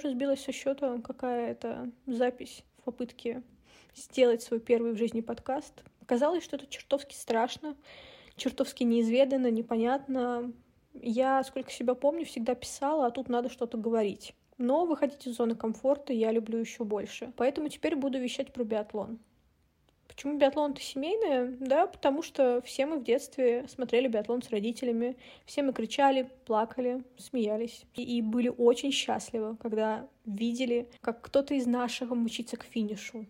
Уже сбилась со счета, какая это запись в попытке сделать свой первый в жизни подкаст. Казалось, что это чертовски страшно, чертовски неизведанно, непонятно. Я, сколько себя помню, всегда писала, а тут надо что-то говорить. Но выходить из зоны комфорта я люблю еще больше. Поэтому теперь буду вещать про биатлон. Почему биатлон это семейное? Да, потому что все мы в детстве смотрели биатлон с родителями, все мы кричали, плакали, смеялись и, и были очень счастливы, когда видели, как кто-то из наших мчится к финишу.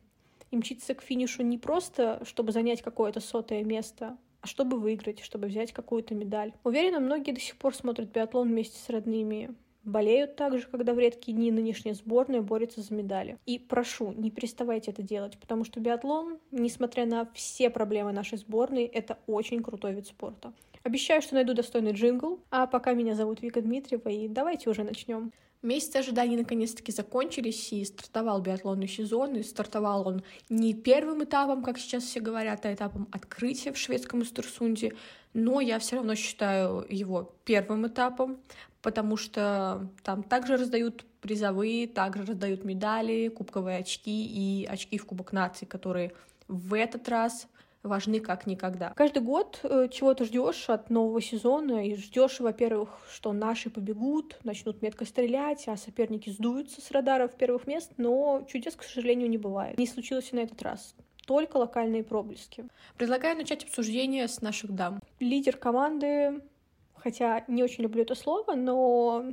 И мчится к финишу не просто, чтобы занять какое-то сотое место, а чтобы выиграть, чтобы взять какую-то медаль. Уверена, многие до сих пор смотрят биатлон вместе с родными, болеют также, когда в редкие дни нынешняя сборная борется за медали. И прошу, не переставайте это делать, потому что биатлон, несмотря на все проблемы нашей сборной, это очень крутой вид спорта. Обещаю, что найду достойный джингл, а пока меня зовут Вика Дмитриева, и давайте уже начнем. Месяцы ожиданий наконец-таки закончились, и стартовал биатлонный сезон, и стартовал он не первым этапом, как сейчас все говорят, а этапом открытия в шведском Истерсунде, но я все равно считаю его первым этапом, потому что там также раздают призовые, также раздают медали, кубковые очки и очки в Кубок наций, которые в этот раз важны как никогда. Каждый год э, чего-то ждешь от нового сезона и ждешь, во-первых, что наши побегут, начнут метко стрелять, а соперники сдуются с радаров первых мест, но чудес, к сожалению, не бывает. Не случилось и на этот раз только локальные проблески. Предлагаю начать обсуждение с наших дам. Лидер команды хотя не очень люблю это слово, но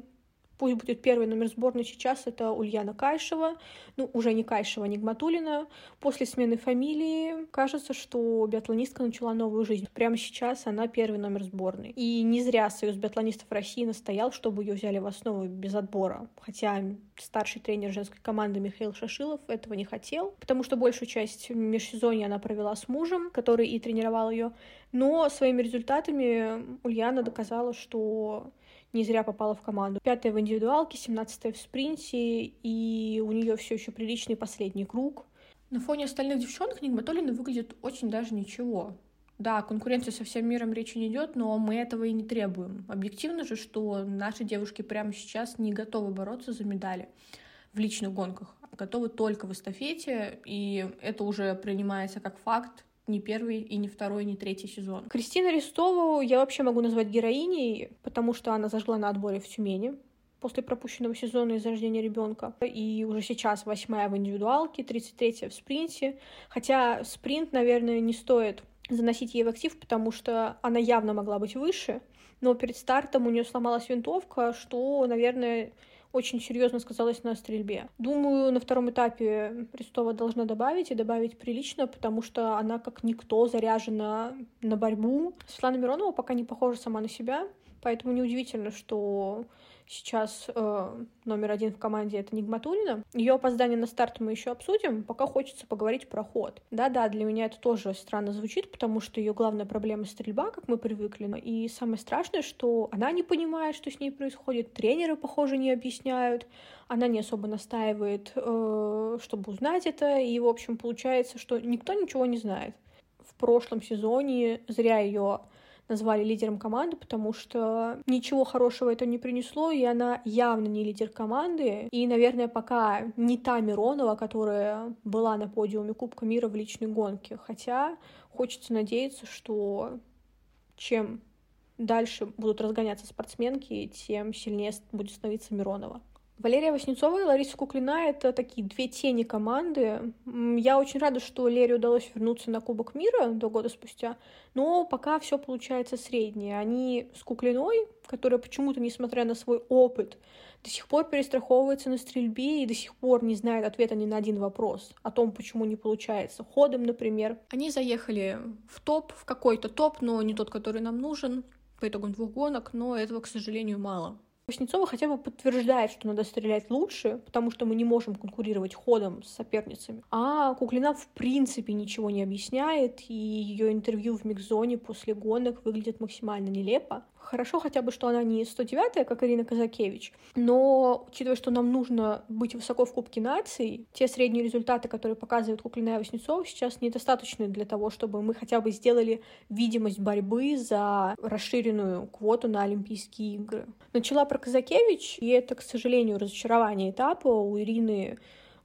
пусть будет первый номер сборной сейчас, это Ульяна Кайшева, ну, уже не Кайшева, не Гматулина. После смены фамилии кажется, что биатлонистка начала новую жизнь. Прямо сейчас она первый номер сборной. И не зря Союз биатлонистов России настоял, чтобы ее взяли в основу без отбора. Хотя старший тренер женской команды Михаил Шашилов этого не хотел, потому что большую часть межсезонья она провела с мужем, который и тренировал ее. Но своими результатами Ульяна доказала, что не зря попала в команду. Пятая в индивидуалке, семнадцатая в спринте, и у нее все еще приличный последний круг. На фоне остальных девчонок Нигматолина выглядит очень даже ничего. Да, конкуренция со всем миром речи не идет, но мы этого и не требуем. Объективно же, что наши девушки прямо сейчас не готовы бороться за медали в личных гонках, а готовы только в эстафете, и это уже принимается как факт не первый и не второй, не третий сезон. Кристина Рестову я вообще могу назвать героиней, потому что она зажгла на отборе в Тюмени после пропущенного сезона из-за рождения ребенка. И уже сейчас восьмая в индивидуалке, 33-я в спринте. Хотя спринт, наверное, не стоит заносить ей в актив, потому что она явно могла быть выше. Но перед стартом у нее сломалась винтовка, что, наверное, очень серьезно сказалось на стрельбе. Думаю, на втором этапе Рестова должна добавить, и добавить прилично, потому что она как никто заряжена на борьбу. Светлана Миронова пока не похожа сама на себя, поэтому неудивительно, что сейчас э, номер один в команде это Нигматулина. Ее опоздание на старт мы еще обсудим, пока хочется поговорить про ход. Да-да, для меня это тоже странно звучит, потому что ее главная проблема стрельба, как мы привыкли. И самое страшное, что она не понимает, что с ней происходит, тренеры, похоже, не объясняют, она не особо настаивает, э, чтобы узнать это, и, в общем, получается, что никто ничего не знает. В прошлом сезоне зря ее назвали лидером команды, потому что ничего хорошего это не принесло, и она явно не лидер команды. И, наверное, пока не та Миронова, которая была на подиуме Кубка мира в личной гонке. Хотя хочется надеяться, что чем дальше будут разгоняться спортсменки, тем сильнее будет становиться Миронова. Валерия Васнецова и Лариса Куклина — это такие две тени команды. Я очень рада, что Лере удалось вернуться на Кубок мира до года спустя, но пока все получается среднее. Они с Куклиной, которая почему-то, несмотря на свой опыт, до сих пор перестраховывается на стрельбе и до сих пор не знает ответа ни на один вопрос о том, почему не получается. Ходом, например. Они заехали в топ, в какой-то топ, но не тот, который нам нужен по итогам двух гонок, но этого, к сожалению, мало. Васнецова хотя бы подтверждает, что надо стрелять лучше, потому что мы не можем конкурировать ходом с соперницами. А Куклина в принципе ничего не объясняет, и ее интервью в микзоне после гонок выглядит максимально нелепо. Хорошо хотя бы, что она не 109-я, как Ирина Казакевич, но учитывая, что нам нужно быть высоко в Кубке наций, те средние результаты, которые показывает Куклина Васнецова, сейчас недостаточны для того, чтобы мы хотя бы сделали видимость борьбы за расширенную квоту на Олимпийские игры. Начала про Казакевич, и это, к сожалению, разочарование этапа. У Ирины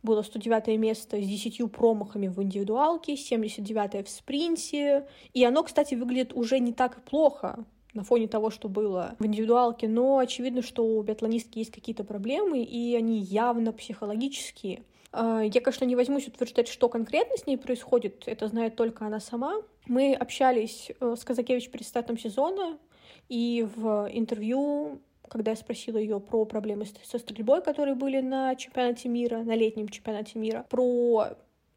было 109 место с 10 промахами в индивидуалке, 79 в спринте. И оно, кстати, выглядит уже не так плохо на фоне того, что было в индивидуалке, но очевидно, что у биатлонистки есть какие-то проблемы, и они явно психологические. А, я, конечно, не возьмусь утверждать, что конкретно с ней происходит, это знает только она сама. Мы общались э, с Казакевич перед стартом сезона, и в интервью когда я спросила ее про проблемы со стрельбой, которые были на чемпионате мира, на летнем чемпионате мира, про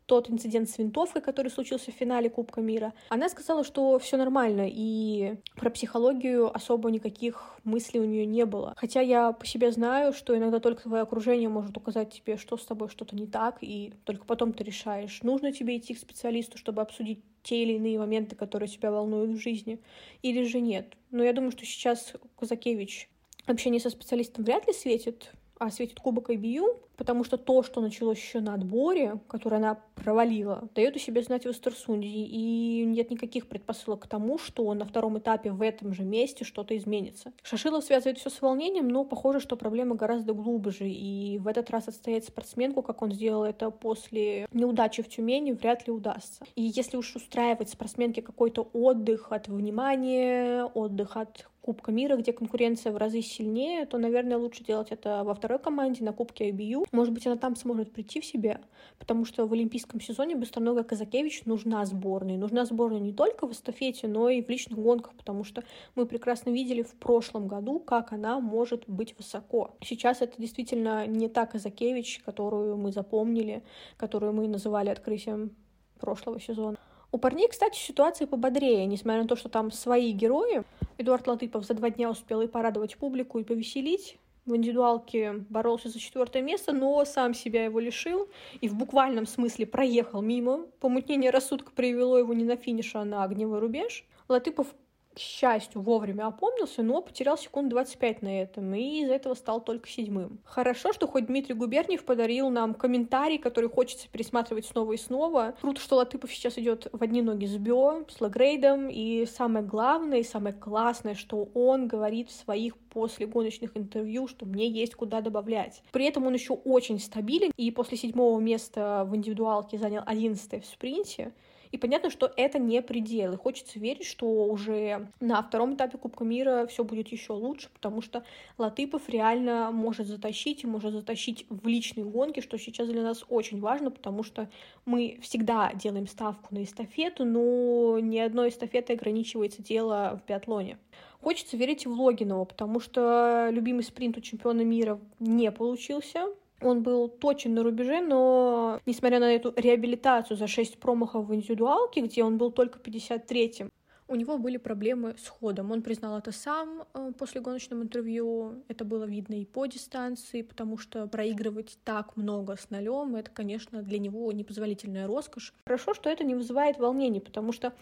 тот инцидент с винтовкой, который случился в финале Кубка мира, она сказала, что все нормально, и про психологию особо никаких мыслей у нее не было. Хотя я по себе знаю, что иногда только твое окружение может указать тебе, что с тобой что-то не так, и только потом ты решаешь, нужно тебе идти к специалисту, чтобы обсудить те или иные моменты, которые тебя волнуют в жизни, или же нет. Но я думаю, что сейчас Казакевич общение со специалистом вряд ли светит, а светит кубок IBU, потому что то, что началось еще на отборе, которое она провалила, дает о себе знать в Эстерсунде, и нет никаких предпосылок к тому, что на втором этапе в этом же месте что-то изменится. Шашилов связывает все с волнением, но похоже, что проблема гораздо глубже, и в этот раз отстоять спортсменку, как он сделал это после неудачи в Тюмени, вряд ли удастся. И если уж устраивать спортсменке какой-то отдых от внимания, отдых от Кубка мира, где конкуренция в разы сильнее, то, наверное, лучше делать это во второй команде, на Кубке IBU. Может быть, она там сможет прийти в себя, потому что в олимпийском сезоне Быстронога Казакевич нужна сборная. Нужна сборная не только в эстафете, но и в личных гонках, потому что мы прекрасно видели в прошлом году, как она может быть высоко. Сейчас это действительно не та Казакевич, которую мы запомнили, которую мы называли открытием прошлого сезона. У парней, кстати, ситуация пободрее, несмотря на то, что там свои герои. Эдуард Латыпов за два дня успел и порадовать публику, и повеселить. В индивидуалке боролся за четвертое место, но сам себя его лишил и в буквальном смысле проехал мимо. Помутнение рассудка привело его не на финиш, а на огневой рубеж. Латыпов к счастью, вовремя опомнился, но потерял секунд 25 на этом, и из-за этого стал только седьмым. Хорошо, что хоть Дмитрий Губерниев подарил нам комментарий, который хочется пересматривать снова и снова. Круто, что Латыпов сейчас идет в одни ноги с Бё, с Лагрейдом, и самое главное, и самое классное, что он говорит в своих после гоночных интервью, что мне есть куда добавлять. При этом он еще очень стабилен, и после седьмого места в индивидуалке занял одиннадцатое в спринте, и понятно, что это не предел. И хочется верить, что уже на втором этапе Кубка мира все будет еще лучше, потому что Латыпов реально может затащить и может затащить в личные гонки, что сейчас для нас очень важно, потому что мы всегда делаем ставку на эстафету, но ни одной эстафеты ограничивается дело в биатлоне. Хочется верить в Логинова, потому что любимый спринт у чемпиона мира не получился. Он был точен на рубеже, но несмотря на эту реабилитацию за 6 промахов в индивидуалке, где он был только 53-м, у него были проблемы с ходом. Он признал это сам э, после гоночного интервью. Это было видно и по дистанции, потому что проигрывать так много с нолем, это, конечно, для него непозволительная роскошь. Хорошо, что это не вызывает волнений, потому что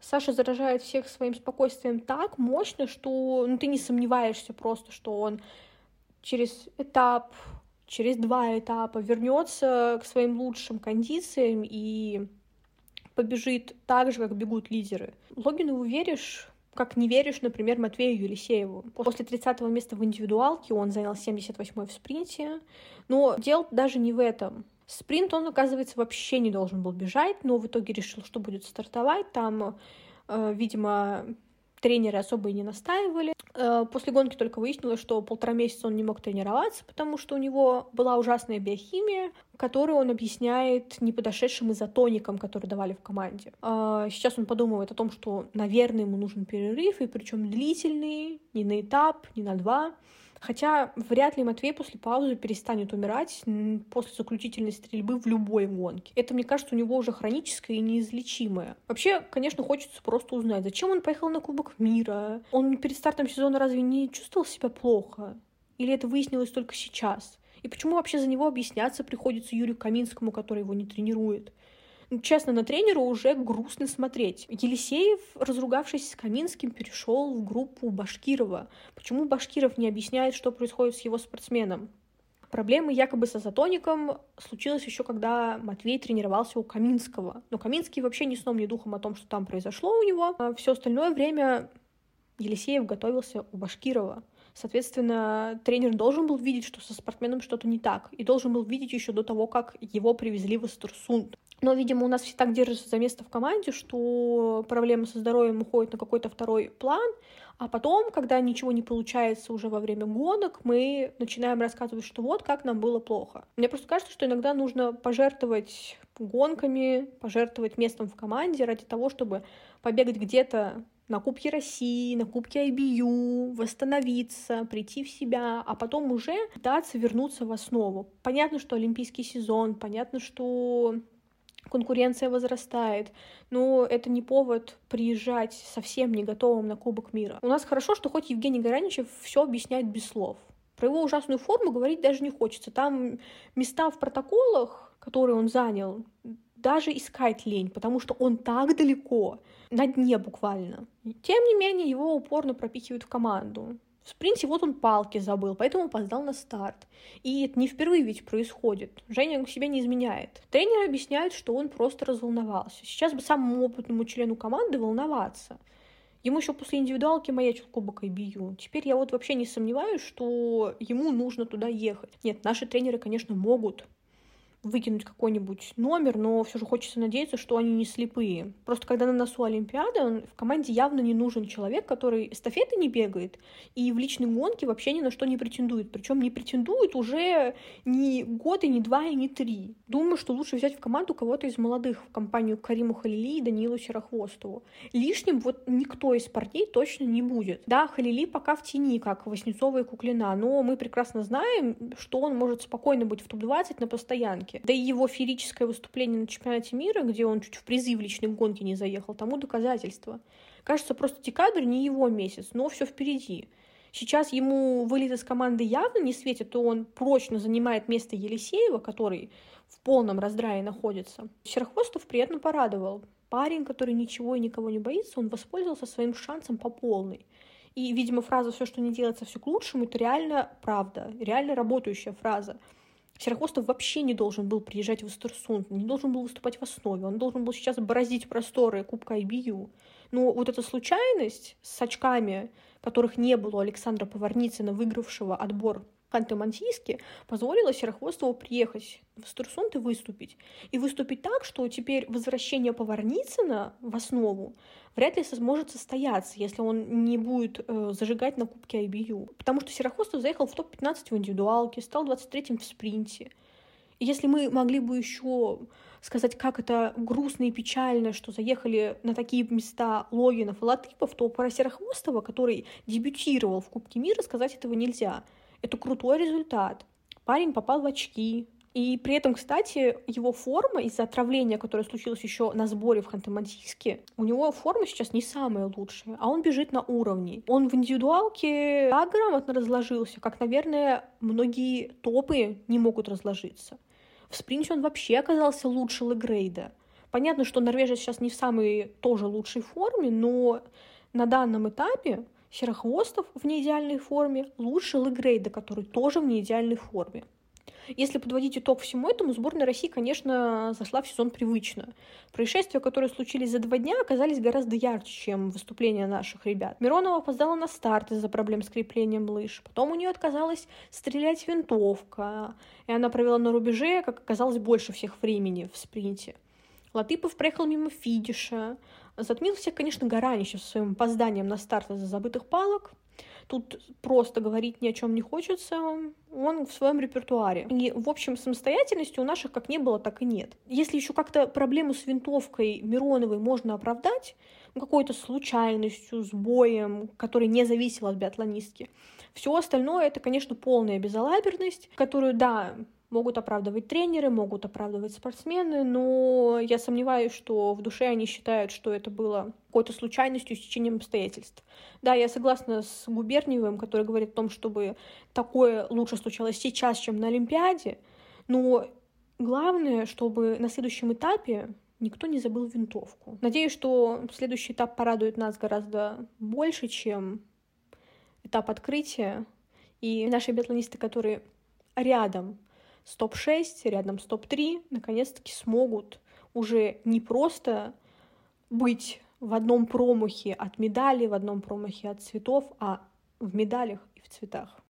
Саша заражает всех своим спокойствием так мощно, что ну, ты не сомневаешься просто, что он через этап через два этапа вернется к своим лучшим кондициям и побежит так же, как бегут лидеры. Логинову веришь, как не веришь, например, Матвею Елисееву. После 30-го места в индивидуалке он занял 78-й в спринте. Но дело даже не в этом. Спринт он, оказывается, вообще не должен был бежать, но в итоге решил, что будет стартовать. Там, э, видимо, тренеры особо и не настаивали. Э, после гонки только выяснилось, что полтора месяца он не мог тренироваться, потому что у него была ужасная биохимия, которую он объясняет неподошедшим изотоникам, которые давали в команде. Э, сейчас он подумывает о том, что, наверное, ему нужен перерыв, и причем длительный, не на этап, не на два. Хотя вряд ли Матвей после паузы перестанет умирать после заключительной стрельбы в любой гонке. Это, мне кажется, у него уже хроническое и неизлечимое. Вообще, конечно, хочется просто узнать, зачем он поехал на Кубок мира? Он перед стартом сезона разве не чувствовал себя плохо? Или это выяснилось только сейчас? И почему вообще за него объясняться приходится Юрию Каминскому, который его не тренирует? Честно, на тренера уже грустно смотреть. Елисеев, разругавшись с Каминским, перешел в группу Башкирова. Почему Башкиров не объясняет, что происходит с его спортсменом? Проблемы якобы с азотоником случилось еще когда Матвей тренировался у Каминского. Но Каминский вообще ни сном, ни духом о том, что там произошло у него. А все остальное время Елисеев готовился у Башкирова. Соответственно, тренер должен был видеть, что со спортсменом что-то не так, и должен был видеть еще до того, как его привезли в Эстерсунд. Но, видимо, у нас все так держится за место в команде, что проблемы со здоровьем уходят на какой-то второй план, а потом, когда ничего не получается уже во время гонок, мы начинаем рассказывать, что вот как нам было плохо. Мне просто кажется, что иногда нужно пожертвовать гонками, пожертвовать местом в команде ради того, чтобы побегать где-то на Кубке России, на Кубке IBU, восстановиться, прийти в себя, а потом уже пытаться вернуться в основу. Понятно, что олимпийский сезон, понятно, что конкуренция возрастает, но это не повод приезжать совсем не готовым на Кубок мира. У нас хорошо, что хоть Евгений Гараничев все объясняет без слов. Про его ужасную форму говорить даже не хочется. Там места в протоколах, которые он занял, даже искать лень, потому что он так далеко, на дне буквально. Тем не менее, его упорно пропихивают в команду. В спринте вот он палки забыл, поэтому опоздал на старт. И это не впервые ведь происходит. Женя себя не изменяет. Тренер объясняет, что он просто разволновался. Сейчас бы самому опытному члену команды волноваться. Ему еще после индивидуалки маячил кубок IBU. Теперь я вот вообще не сомневаюсь, что ему нужно туда ехать. Нет, наши тренеры, конечно, могут выкинуть какой-нибудь номер, но все же хочется надеяться, что они не слепые. Просто когда на носу Олимпиада, в команде явно не нужен человек, который эстафеты не бегает и в личной гонке вообще ни на что не претендует. Причем не претендует уже ни год, и не два, и не три. Думаю, что лучше взять в команду кого-то из молодых, в компанию Кариму Халили и Данилу Серохвостову. Лишним вот никто из парней точно не будет. Да, Халили пока в тени, как Васнецова и Куклина, но мы прекрасно знаем, что он может спокойно быть в топ-20 на постоянке гонке. Да и его феерическое выступление на чемпионате мира, где он чуть в призы в личной гонке не заехал, тому доказательство. Кажется, просто декабрь не его месяц, но все впереди. Сейчас ему вылет из команды явно не светит, то он прочно занимает место Елисеева, который в полном раздрае находится. Серохвостов приятно порадовал. Парень, который ничего и никого не боится, он воспользовался своим шансом по полной. И, видимо, фраза «все, что не делается, все к лучшему» — это реально правда, реально работающая фраза. Серохвостов вообще не должен был приезжать в Эстерсунд, не должен был выступать в основе, он должен был сейчас бороздить просторы Кубка IBU. Но вот эта случайность с очками, которых не было у Александра Поварницына, выигравшего отбор Ханты-Мансийске, позволила Серохвостову приехать в Эстерсунд и выступить. И выступить так, что теперь возвращение Поварницына в основу вряд ли сможет состояться, если он не будет э, зажигать на Кубке IBU. Потому что Серохвостов заехал в топ-15 в индивидуалке, стал 23-м в спринте. И если мы могли бы еще сказать, как это грустно и печально, что заехали на такие места Логинов и Латыпов, то про Серохвостова, который дебютировал в Кубке мира, сказать этого нельзя. Это крутой результат. Парень попал в очки, и при этом, кстати, его форма из-за отравления, которое случилось еще на сборе в Ханты-Мансийске, у него форма сейчас не самая лучшая, а он бежит на уровне. Он в индивидуалке так грамотно разложился, как, наверное, многие топы не могут разложиться. В спринте он вообще оказался лучше Легрейда. Понятно, что норвежец сейчас не в самой тоже лучшей форме, но на данном этапе Серохвостов в неидеальной форме лучше Легрейда, который тоже в неидеальной форме. Если подводить итог всему этому, сборная России, конечно, зашла в сезон привычно. Происшествия, которые случились за два дня, оказались гораздо ярче, чем выступления наших ребят. Миронова опоздала на старт из-за проблем с креплением лыж. Потом у нее отказалась стрелять винтовка, и она провела на рубеже, как оказалось, больше всех времени в спринте. Латыпов проехал мимо фидиша. Затмил всех, конечно, Гараничев со своим опозданием на старт из-за забытых палок. Тут просто говорить ни о чем не хочется, он в своем репертуаре. И, в общем, самостоятельности у наших как не было, так и нет. Если еще как-то проблему с винтовкой Мироновой можно оправдать, какой-то случайностью, сбоем, который не зависел от биатлонистки, все остальное это, конечно, полная безалаберность, которую, да, могут оправдывать тренеры, могут оправдывать спортсмены, но я сомневаюсь, что в душе они считают, что это было какой-то случайностью, стечением обстоятельств. Да, я согласна с Губерниевым, который говорит о том, чтобы такое лучше случалось сейчас, чем на Олимпиаде, но главное, чтобы на следующем этапе никто не забыл винтовку. Надеюсь, что следующий этап порадует нас гораздо больше, чем этап открытия. И наши биатлонисты, которые рядом с топ-6, рядом с топ-3, наконец-таки смогут уже не просто быть в одном промахе от медали, в одном промахе от цветов, а в медалях и в цветах.